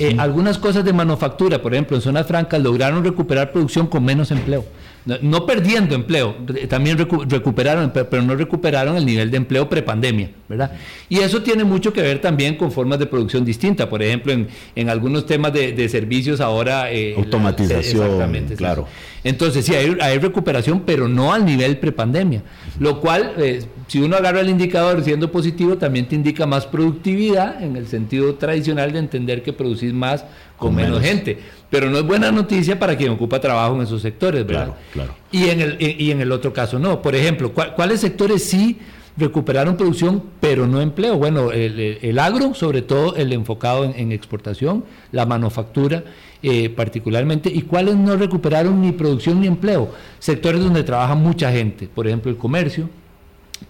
Eh, algunas cosas de manufactura, por ejemplo, en zonas francas, lograron recuperar producción con menos empleo no perdiendo empleo, también recuperaron, pero no recuperaron el nivel de empleo prepandemia, ¿verdad? Y eso tiene mucho que ver también con formas de producción distintas, por ejemplo, en, algunos temas de, servicios ahora... Eh, Automatización, exactamente, claro. Entonces, sí, hay, recuperación, pero no al nivel prepandemia, lo cual, eh, si uno agarra el indicador siendo positivo, también te indica más productividad, en el sentido tradicional de entender que producís más con, menos gente pero no es buena noticia para quien ocupa trabajo en esos sectores, ¿verdad? Claro, claro. Y en el, y en el otro caso no. Por ejemplo, ¿cuáles sectores sí recuperaron producción, pero no empleo. Bueno, el, agro, sobre todo el enfocado en, exportación, la manufactura eh, particularmente, y cuáles no recuperaron ni producción ni empleo. Sectores donde trabaja mucha gente, por ejemplo el comercio,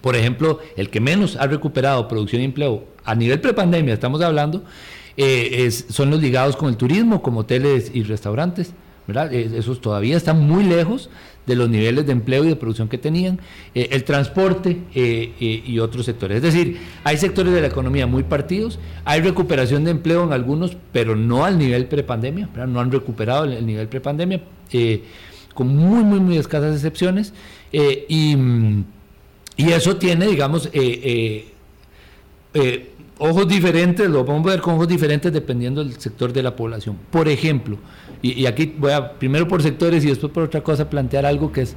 por ejemplo, el que menos ha recuperado producción y empleo a nivel prepandemia, estamos hablando, eh, son los ligados con el turismo, como hoteles y restaurantes. ¿verdad? Esos todavía están muy lejos de los niveles de empleo y de producción que tenían, eh, el transporte eh, eh, y otros sectores. Es decir, hay sectores de la economía muy partidos, hay recuperación de empleo en algunos, pero no al nivel prepandemia, no han recuperado el, nivel prepandemia, con muy, muy, muy escasas excepciones, y, eso tiene, digamos, ojos diferentes, lo vamos a ver con ojos diferentes dependiendo del sector de la población. Por ejemplo, y, aquí voy a, primero por sectores y después por otra cosa, plantear algo que es,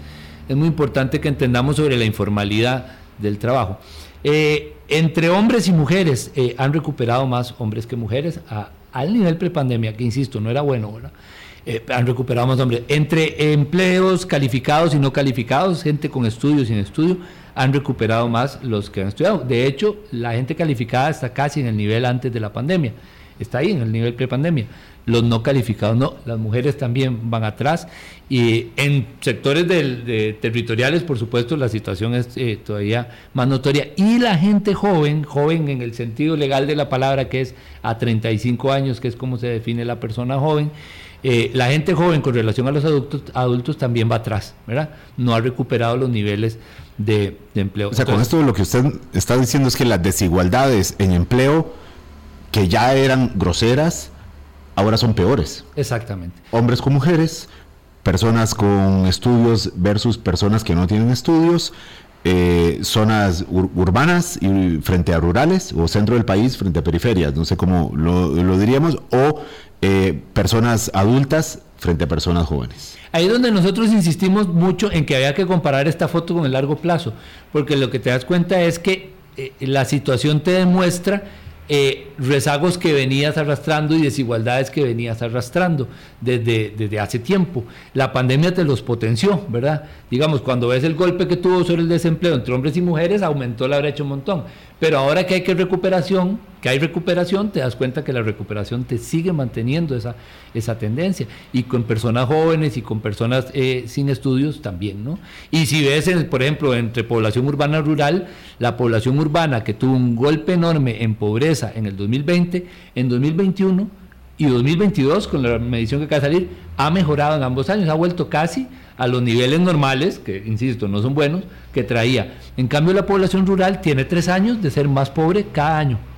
es muy importante que entendamos sobre la informalidad del trabajo. Eh, entre hombres y mujeres eh, han recuperado más hombres que mujeres al nivel prepandemia, que insisto, no era bueno, ¿verdad? Eh, han recuperado más hombres. Entre empleos calificados y no calificados, gente con estudio y sin estudio, han recuperado más los que han estudiado. De hecho, la gente calificada está casi en el nivel antes de la pandemia, está ahí en el nivel prepandemia los no calificados no, las mujeres también van atrás y en sectores territoriales, por supuesto, la situación es eh, todavía más notoria y la gente joven, joven en el sentido legal de la palabra que es a 35 años, que es como se define la persona joven, eh, la gente joven con relación a los adultos, adultos también va atrás, ¿verdad? No ha recuperado los niveles de, empleo. O sea, con esto lo que usted está diciendo es que las desigualdades en empleo que ya eran groseras, ahora son peores. Exactamente. Hombres con mujeres, personas con estudios versus personas que no tienen estudios, eh, zonas urbanas y frente a rurales o centro del país frente a periferias, no sé cómo lo, diríamos, o eh, personas adultas frente a personas jóvenes. Ahí es donde nosotros insistimos mucho en que había que comparar esta foto con el largo plazo, porque lo que te das cuenta es que eh, la situación te demuestra eh, rezagos que venías arrastrando y desigualdades que venías arrastrando desde, desde hace tiempo. La pandemia te los potenció, ¿verdad? Digamos, cuando ves el golpe que tuvo sobre el desempleo entre hombres y mujeres, aumentó la brecha un montón. Pero ahora que hay que recuperación, que hay recuperación, te das cuenta que la recuperación te sigue manteniendo esa, esa tendencia. Y con personas jóvenes y con personas eh, sin estudios también, ¿no? Y si ves, por ejemplo, entre población urbana rural, la población urbana que tuvo un golpe enorme en pobreza en el 2020, en 2021 y 2022, con la medición que acaba de salir, ha mejorado en ambos años, ha vuelto casi a los niveles normales, que insisto, no son buenos, que traía. En cambio, la población rural tiene tres años de ser más pobre cada año.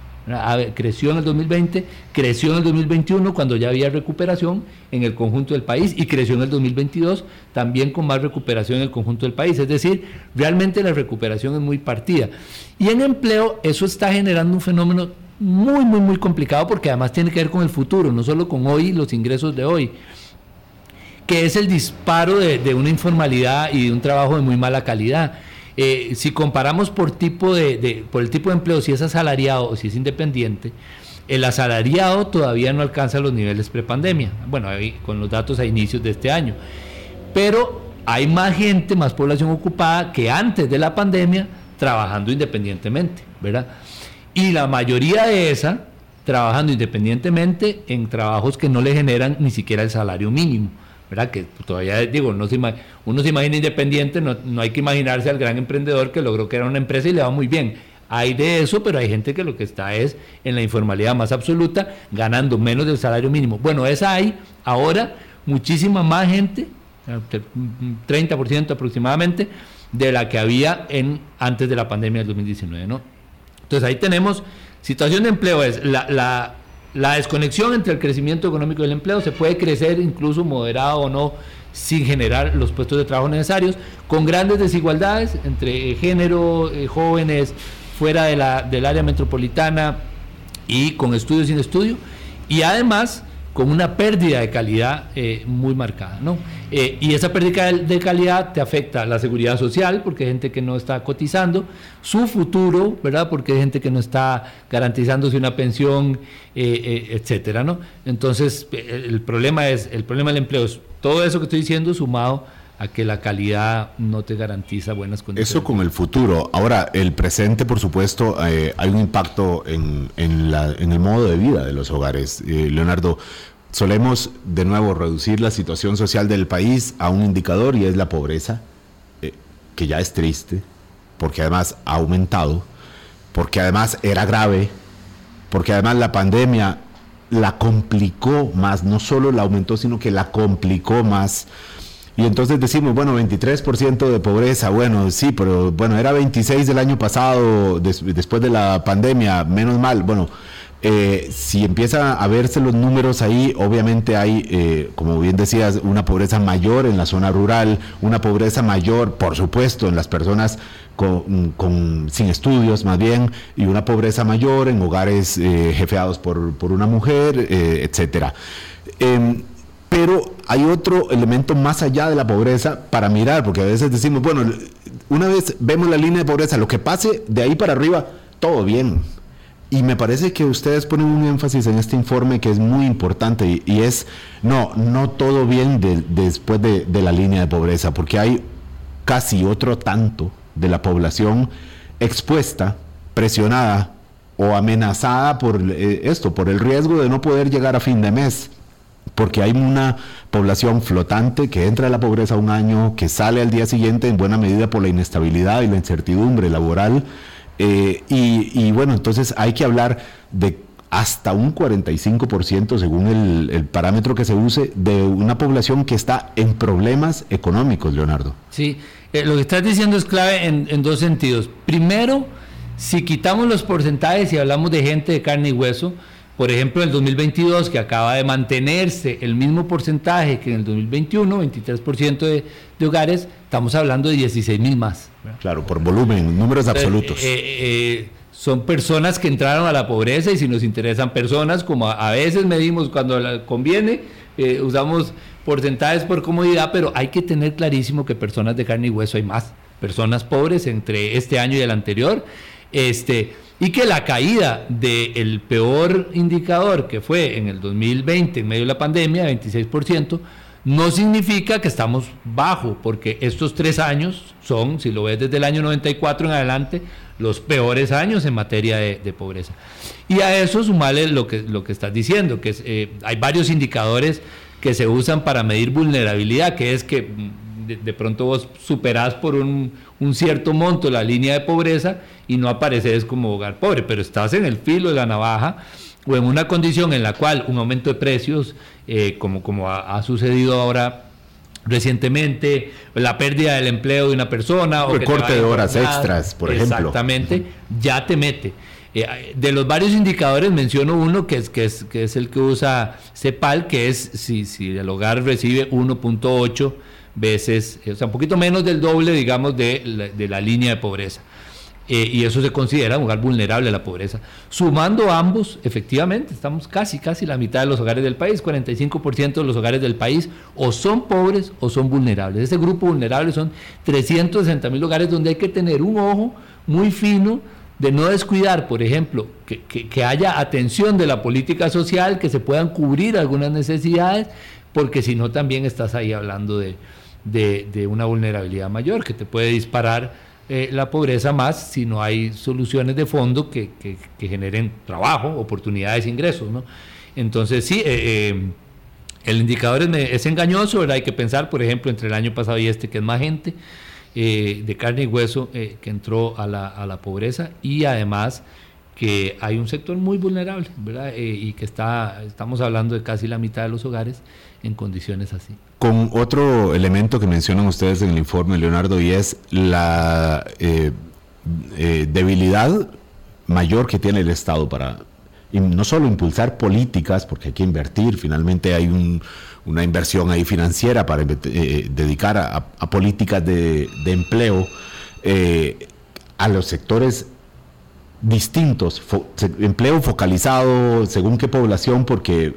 Creció en el 2020, creció en el 2021 cuando ya había recuperación en el conjunto del país y creció en el 2022 también con más recuperación en el conjunto del país. Es decir, realmente la recuperación es muy partida. Y en empleo eso está generando un fenómeno muy, muy, muy complicado porque además tiene que ver con el futuro, no solo con hoy, los ingresos de hoy que es el disparo de, una informalidad y de un trabajo de muy mala calidad. Eh, si comparamos por, tipo de, por el tipo de empleo, si es asalariado o si es independiente, el asalariado todavía no alcanza los niveles prepandemia, bueno, con los datos a inicios de este año. Pero hay más gente, más población ocupada que antes de la pandemia trabajando independientemente, ¿verdad? Y la mayoría de esa trabajando independientemente en trabajos que no le generan ni siquiera el salario mínimo. ¿Verdad? Que todavía, digo, se, uno se imagina independiente, no, hay que imaginarse al gran emprendedor que logró crear una empresa y le va muy bien. Hay de eso, pero hay gente que lo que está es en la informalidad más absoluta, ganando menos del salario mínimo. Bueno, esa hay ahora muchísima más gente, 30% aproximadamente, de la que había en, antes de la pandemia del 2019, ¿no? Entonces ahí tenemos situación de empleo, es la desconexión entre el crecimiento económico y el empleo se puede crecer incluso moderado o no sin generar los puestos de trabajo necesarios, con grandes desigualdades entre género, eh, jóvenes fuera de la, del área metropolitana y con estudios sin estudio, y además con una pérdida de calidad eh, muy marcada. ¿no? Eh, y esa pérdida de calidad te afecta la seguridad social, porque hay gente que no está cotizando, su futuro, ¿verdad? porque hay gente que no está garantizándose una pensión, eh, etcétera. ¿no? Entonces, el problema, es, el problema del empleo es todo eso que estoy diciendo sumado a que la calidad no te garantiza buenas condiciones. Eso con el futuro. Ahora, el presente, por supuesto, eh, hay un impacto en, el modo de vida de los hogares. Eh, Leonardo, solemos de nuevo reducir la situación social del país a un indicador y es la pobreza, eh, que ya es triste, porque además ha aumentado, porque además era grave, porque además la pandemia la complicó más, no solo la aumentó, sino que la complicó más. Y entonces decimos, bueno, 23% de pobreza, bueno, sí, pero bueno, era 26 del año pasado, después de la pandemia, menos mal, bueno, eh, si empieza a verse los números ahí, obviamente hay, eh, como bien decías, una pobreza mayor en la zona rural, una pobreza mayor, por supuesto, en las personas con, sin estudios más bien, y una pobreza mayor en hogares eh, jefeados por, una mujer, etcétera. Pero hay otro elemento más allá de la pobreza para mirar, porque a veces decimos, bueno, una vez vemos la línea de pobreza, lo que pase de ahí para arriba, todo bien y me parece que ustedes ponen un énfasis en este informe que es muy importante y, es, no, no todo bien después de, la línea de pobreza, porque hay casi otro tanto de la población expuesta, presionada o amenazada por eh, esto, por el riesgo de no poder llegar a fin de mes. Porque hay una población flotante que entra a la pobreza un año, que sale al día siguiente en buena medida por la inestabilidad y la incertidumbre laboral, eh, y, bueno, entonces hay que hablar de hasta un 45% según el, parámetro que se use de una población que está en problemas económicos, Leonardo. Sí, eh, lo que estás diciendo es clave en, dos sentidos. Primero, si quitamos los porcentajes y hablamos de gente de carne y hueso, por ejemplo, el 2022, que acaba de mantenerse el mismo porcentaje que en el 2021, 23% de, de hogares, estamos hablando de 16 mil más. Claro, por volumen, números absolutos. Eh, eh, son personas que entraron a la pobreza y si nos interesan personas, como a, veces medimos cuando conviene, eh, usamos porcentajes por comodidad, pero hay que tener clarísimo que personas de carne y hueso hay más, personas pobres entre este año y el anterior, este, y que la caída del peor indicador que fue en el 2020, en medio de la pandemia, 26%, no significa que estamos bajo, porque estos tres años son, si lo ves desde el año 94 en adelante, los peores años en materia de, pobreza. Y a eso sumarle lo que, lo que estás diciendo, que eh, hay varios indicadores que se usan para medir vulnerabilidad, que es que mm, de, pronto vos superás por un, un, cierto monto la línea de pobreza y no apareces como hogar pobre, pero estás en el filo de la navaja o en una condición en la cual un aumento de precios, eh, como, como ha, sucedido ahora recientemente, la pérdida del empleo de una persona, o recorte de horas extras, por ejemplo. Exactamente, ya te mete. Eh, de los varios indicadores menciono uno que es, que es, que es el que usa CEPAL, que es si, si el hogar recibe 1.8 veces, o sea, un poquito menos del doble, digamos, de de la línea de pobreza. Eh, y eso se considera un hogar vulnerable a la pobreza. Sumando ambos, efectivamente, estamos casi, casi la mitad de los hogares del país, 45% de los hogares del país o son pobres o son vulnerables. Ese grupo vulnerable son 360 mil hogares donde hay que tener un ojo muy fino de no descuidar, por ejemplo, que, haya atención de la política social, que se puedan cubrir algunas necesidades, porque si no también estás ahí hablando de, de una vulnerabilidad mayor que te puede disparar eh, la pobreza más si no hay soluciones de fondo que, generen trabajo, oportunidades, ingresos. ¿no? Entonces, sí, eh, eh, el indicador es, engañoso, hay que pensar, por ejemplo, entre el año pasado y este, que es más gente de carne y hueso que entró a la, a la pobreza y además que hay un sector muy vulnerable, ¿verdad? y que está, estamos hablando de casi la mitad de los hogares en condiciones así. Con otro elemento que mencionan ustedes en el informe, Leonardo, y es la eh, eh, debilidad mayor que tiene el Estado para no solo impulsar políticas, porque hay que invertir, finalmente hay una inversión ahí financiera para eh, dedicar a, políticas de, empleo a los sectores distintos, empleo focalizado según qué población, porque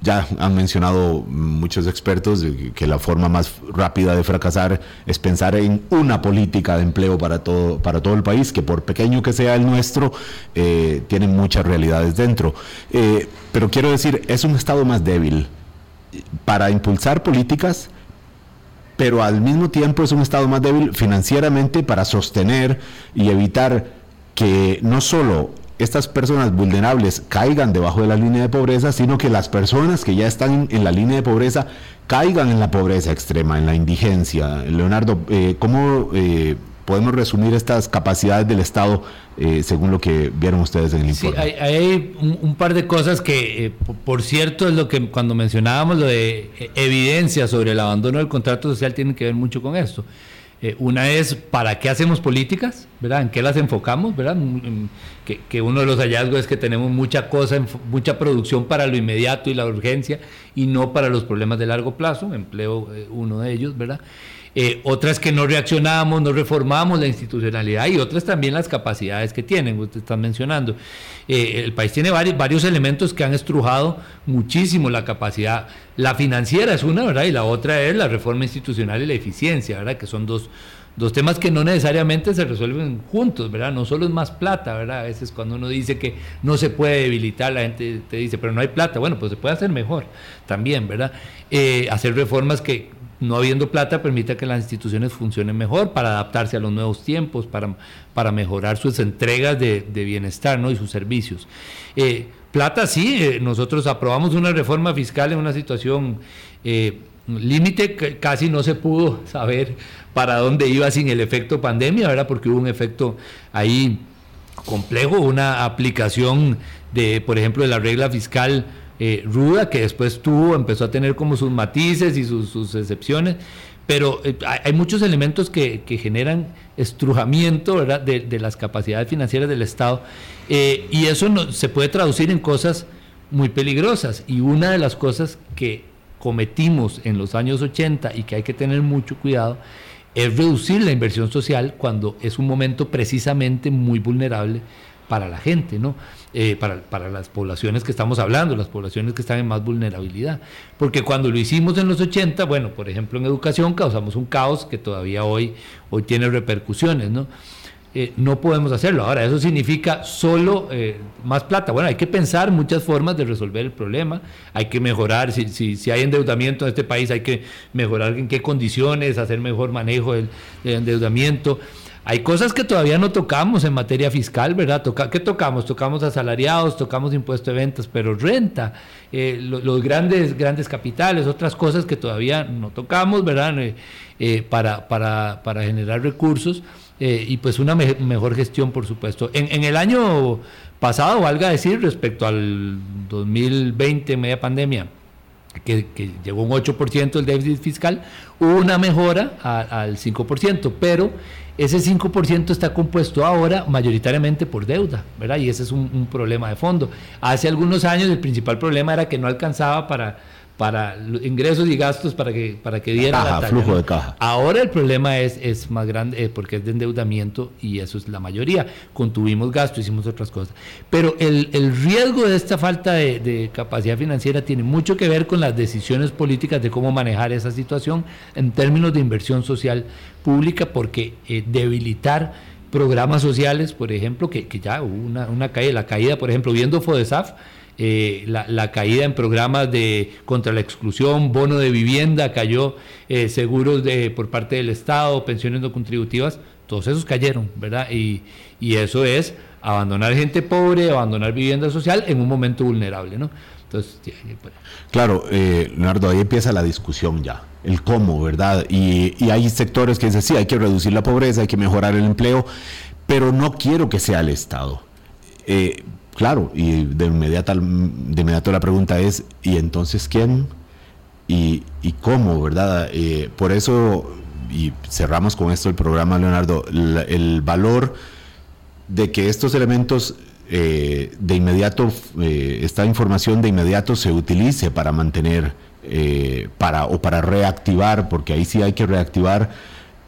ya han mencionado muchos expertos que la forma más rápida de fracasar es pensar en una política de empleo para todo, para todo el país, que por pequeño que sea el nuestro, eh, tiene muchas realidades dentro. Eh, pero quiero decir, es un Estado más débil. Para impulsar políticas pero al mismo tiempo es un Estado más débil financieramente para sostener y evitar que no solo estas personas vulnerables caigan debajo de la línea de pobreza, sino que las personas que ya están en la línea de pobreza caigan en la pobreza extrema, en la indigencia. Leonardo, eh, ¿cómo eh, podemos resumir estas capacidades del Estado eh, según lo que vieron ustedes en el informe? Sí, hay, un, par de cosas que, por cierto, es lo que cuando mencionábamos lo de evidencia sobre el abandono del contrato social tiene que ver mucho con esto. Eh, una es para qué hacemos políticas, ¿verdad? ¿En qué las enfocamos, ¿verdad? Que, uno de los hallazgos es que tenemos mucha cosa, mucha producción para lo inmediato y la urgencia y no para los problemas de largo plazo, empleo eh, uno de ellos, ¿verdad? Eh, otras que no reaccionamos, no reformamos la institucionalidad y otras también las capacidades que tienen, usted está mencionando. Eh, el país tiene varios, varios elementos que han estrujado muchísimo la capacidad. La financiera es una, ¿verdad? Y la otra es la reforma institucional y la eficiencia, ¿verdad? Que son dos, dos temas que no necesariamente se resuelven juntos, ¿verdad? No solo es más plata, ¿verdad? A veces cuando uno dice que no se puede debilitar, la gente te dice, pero no hay plata. Bueno, pues se puede hacer mejor también, ¿verdad? Eh, hacer reformas que no habiendo plata permite que las instituciones funcionen mejor para adaptarse a los nuevos tiempos, para, para mejorar sus entregas de, bienestar ¿no? y sus servicios. Eh, plata sí, eh, nosotros aprobamos una reforma fiscal en una situación eh, límite que casi no se pudo saber para dónde iba sin el efecto pandemia, ¿verdad? porque hubo un efecto ahí complejo, una aplicación de, por ejemplo, de la regla fiscal eh, ruda que después tuvo, empezó a tener como sus matices y sus, excepciones, pero eh, hay muchos elementos que, generan estrujamiento De, las capacidades financieras del Estado eh, y eso no, se puede traducir en cosas muy peligrosas y una de las cosas que cometimos en los años 80 y que hay que tener mucho cuidado es reducir la inversión social cuando es un momento precisamente muy vulnerable para la gente, ¿no? Eh, para, para, las poblaciones que estamos hablando, las poblaciones que están en más vulnerabilidad. Porque cuando lo hicimos en los 80, bueno, por ejemplo en educación causamos un caos que todavía hoy, hoy tiene repercusiones, ¿no? Eh, no podemos hacerlo. Ahora, eso significa solo eh, más plata. Bueno, hay que pensar muchas formas de resolver el problema. Hay que mejorar, si, si, si, hay endeudamiento en este país, hay que mejorar en qué condiciones, hacer mejor manejo del, del endeudamiento. Hay cosas que todavía no tocamos en materia fiscal, ¿verdad? Toca, ¿Qué tocamos? Tocamos asalariados, tocamos impuesto de ventas, pero renta, eh, los grandes, grandes capitales, otras cosas que todavía no tocamos, ¿verdad? Eh, eh, para, para, para, generar recursos y pues una mejor gestión, por supuesto. En, en el año pasado, valga decir, respecto al 2020, media pandemia, que, llegó un 8% el déficit fiscal, hubo una mejora al 5%, pero ese 5% está compuesto ahora mayoritariamente por deuda, ¿verdad? Y ese es un, problema de fondo. Hace algunos años el principal problema era que no alcanzaba para para ingresos y gastos para que para que diera la flujo de caja. Ahora el problema es, es más grande eh, porque es de endeudamiento y eso es la mayoría. Contuvimos gastos, hicimos otras cosas. Pero el, el riesgo de esta falta de, capacidad financiera tiene mucho que ver con las decisiones políticas de cómo manejar esa situación en términos de inversión social pública, porque eh, debilitar programas sociales, por ejemplo, que, que ya hubo una, una caída, la caída, por ejemplo, viendo FODESAF, eh, la, caída en programas de contra la exclusión, bono de vivienda, cayó eh, seguros de, por parte del Estado, pensiones no contributivas, todos esos cayeron, ¿verdad? Y, eso es abandonar gente pobre, abandonar vivienda social en un momento vulnerable, ¿no? Entonces, pues. Claro, eh, Leonardo, ahí empieza la discusión ya, el cómo, ¿verdad? Y, y hay sectores que dicen, sí, hay que reducir la pobreza, hay que mejorar el empleo, pero no quiero que sea el Estado. Eh, Claro, y de inmediato, de inmediato la pregunta es, ¿y entonces quién? ¿Y, cómo, verdad? Eh, por eso, y cerramos con esto el programa, Leonardo, el valor de que estos elementos eh, de inmediato, eh, esta información de inmediato se utilice para mantener, para, o para reactivar, porque ahí sí hay que reactivar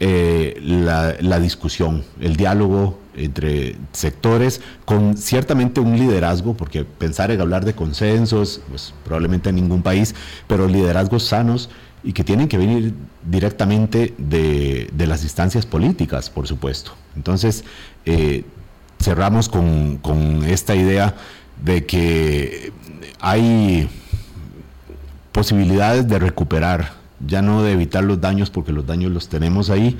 la discusión, el diálogo, entre sectores, con ciertamente un liderazgo, porque pensar en hablar de consensos, pues probablemente en ningún país, pero liderazgos sanos y que tienen que venir directamente de, las instancias políticas, por supuesto. Entonces, eh, cerramos con, con esta idea de que hay posibilidades de recuperar ya no de evitar los daños porque los daños los tenemos ahí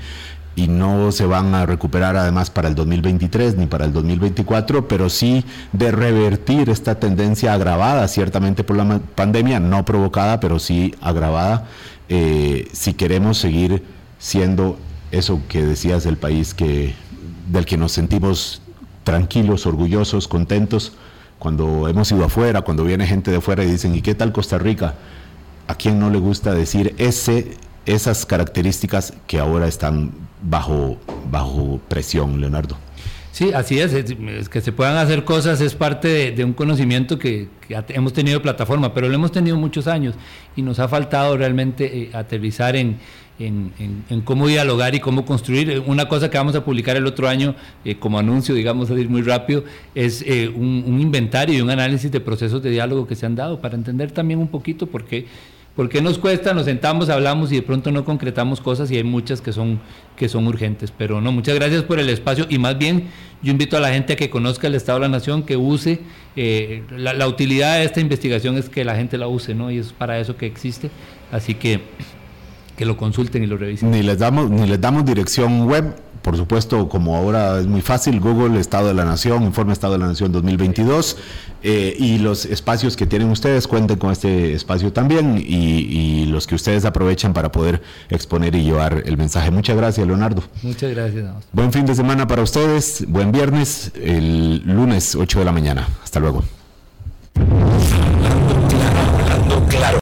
y no se van a recuperar además para el 2023 ni para el 2024, pero sí de revertir esta tendencia agravada ciertamente por la pandemia, no provocada, pero sí agravada, eh, si queremos seguir siendo eso que decías del país que, del que nos sentimos tranquilos, orgullosos, contentos, cuando hemos ido afuera, cuando viene gente de afuera y dicen, ¿y qué tal Costa Rica? ¿A quién no le gusta decir ese, esas características que ahora están bajo, bajo presión, Leonardo? Sí, así es, que se puedan hacer cosas es parte de, un conocimiento que, hemos tenido plataforma, pero lo hemos tenido muchos años y nos ha faltado realmente eh, aterrizar en, en, cómo dialogar y cómo construir. Una cosa que vamos a publicar el otro año eh, como anuncio, digamos así muy rápido, es eh, un, inventario y un análisis de procesos de diálogo que se han dado para entender también un poquito por qué ¿Por qué nos cuesta? Nos sentamos, hablamos y de pronto no concretamos cosas y hay muchas que son, que son urgentes. Pero no, muchas gracias por el espacio y más bien yo invito a la gente a que conozca el Estado de la Nación, que use. Eh, la, utilidad de esta investigación es que la gente la use, ¿no? Y es para eso que existe. Así que que lo consulten y lo revisen. Ni les damos, ni les damos dirección web por supuesto, como ahora es muy fácil, Google, Estado de la Nación, Informe Estado de la Nación 2022, eh, y los espacios que tienen ustedes, cuenten con este espacio también, y, los que ustedes aprovechen para poder exponer y llevar el mensaje. Muchas gracias, Leonardo. Muchas gracias. Buen fin de semana para ustedes, buen viernes, el lunes 8 de la mañana. Hasta luego.